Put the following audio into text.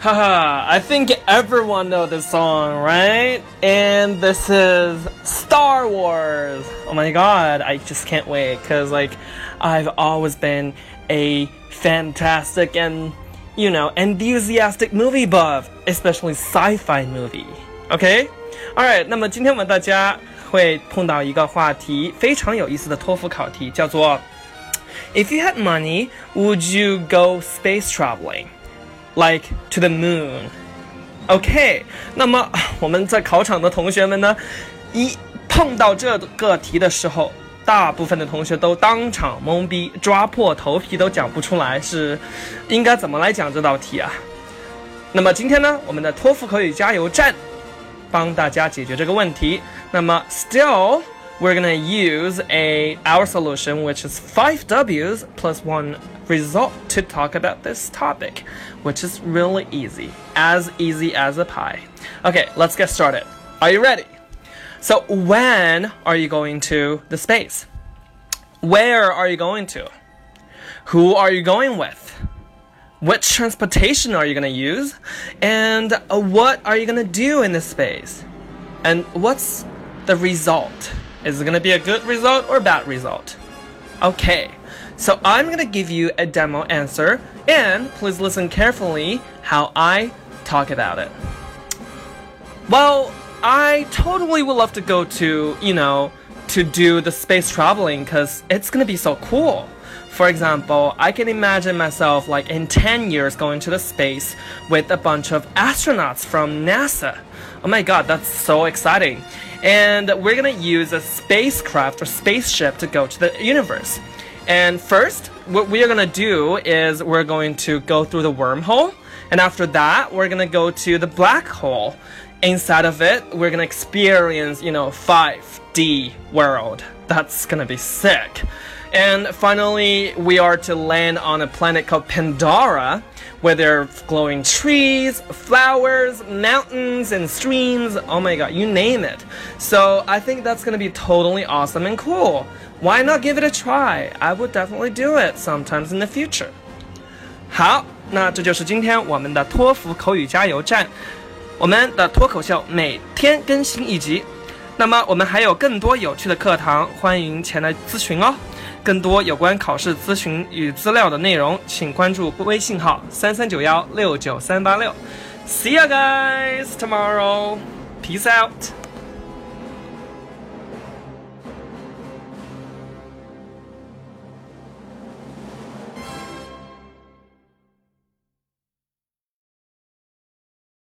Haha, I think everyone know this song, right? And this is Star Wars. Oh my god, I just can't wait cuz like I've always been a fantastic and you know, enthusiastic movie buff, especially sci-fi movie. Okay? Alright, 那么今天我们大家会碰到一个话题，非常有意思的托福考题，叫做 If you had money, would you go space traveling? Like to the moon. OK，那么我们在考场的同学们呢，一碰到这个题的时候，大部分的同学都当场懵逼，抓破头皮都讲不出来是应该怎么来讲这道题啊。那么今天呢，我们的托福口语加油站帮大家解决这个问题。那么 still。We're gonna use a our solution which is 5 W's plus 1 result to talk about this topic, which is really easy, as easy as a pie. Okay, let's get started. Are you ready? So when are you going to the space? Where are you going to? Who are you going with? Which transportation are you going to use? And what are you going to do in the space? And what's the result? Is it to be a good result or bad result? Okay, so I'm to give you a demo answer and please listen carefully how I talk about it. Well, I totally would love to go to, you know, to do the space traveling because it's to be so cool. For example, I can imagine myself like in 10 years going to the space with a bunch of astronauts from NASA. Oh my god, that's so exciting and we're gonna use a spacecraft or spaceship to go to the universe. And first, what we are gonna do is we're going to go through the wormhole, and after that, we're gonna go to the black hole Inside of it, we're gonna experience, you know, 5D world. That's gonna be sick. And finally, we are to land on a planet called Pandora, where there are glowing trees, flowers, mountains, and streams. Oh my god, you name it. So I think that's gonna be totally awesome and cool. Why not give it a try? I would definitely do it sometimes in the future. 好，那这就是今天我们的托福口语加油站。 我们的脱口秀每天更新一集，那么我们还有更多有趣的课堂，欢迎前来咨询哦。更多有关考试咨询与资料的内容，请关注微信号三三九幺六九三八六。See you guys tomorrow. Peace out.